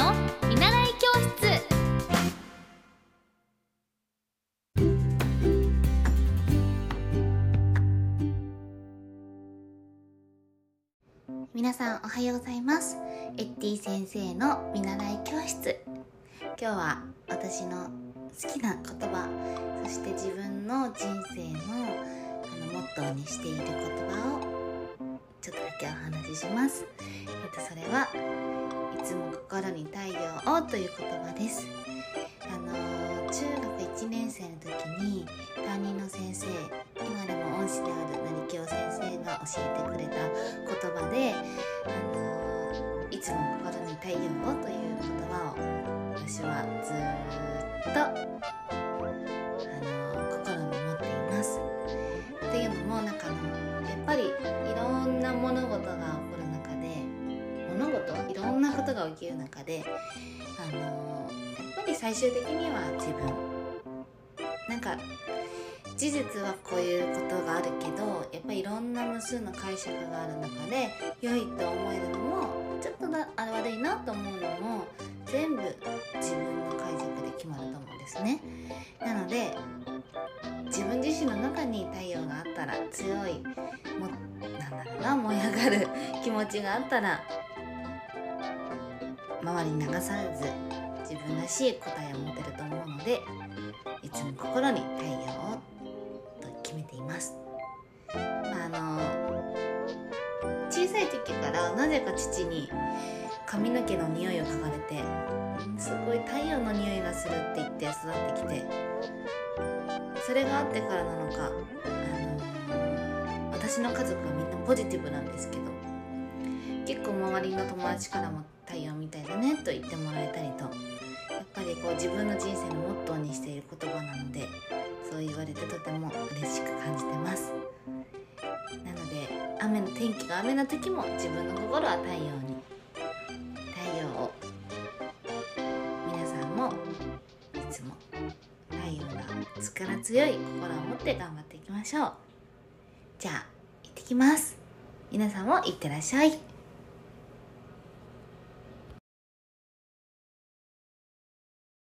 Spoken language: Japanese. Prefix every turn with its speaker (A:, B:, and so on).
A: の見習い教室。皆さんおはようございます。エッティ先生の見習い教室。今日は私の好きな言葉そして自分の人生のあのモットーにしている言葉をちょっとだけお話しします。えっとそれはつも心に太陽をという言葉です。あの中学1年生の時に担任の先生今でも恩師である成京先生が教えてくれた言葉でことが起きる中であのやっぱり最終的には自分。なんか事実はこういうことがあるけどやっぱりいろんな無数の解釈がある中で良いと思えるのもちょっとだあれ悪いなと思うのも全部自分の解釈で決まると思うんですね。なので自分自身の中に太陽があったら強いもなんだろうな燃え上がる気持ちがあったら周りに流されず自分らしい答えを持てると思うのでいつも心に太陽をと決めています。まあ、あの小さい時からなぜか父に髪の毛の匂いを嗅がれて「すごい太陽の匂いがする」って言って育ってきてそれがあってからなのか、あの私の家族はみんなポジティブなんですけど結構周りの友達からも「」と言ってもらえたりとやっぱりこう自分の人生のモットーにしている言葉なのでそう言われてとても嬉しく感じてます。なので雨の天気が雨の時も自分の心は太陽に太陽を皆さんもいつも太陽が力強い心を持って頑張っていきましょう。じゃあ行ってきます。皆さんもいってらっしゃい。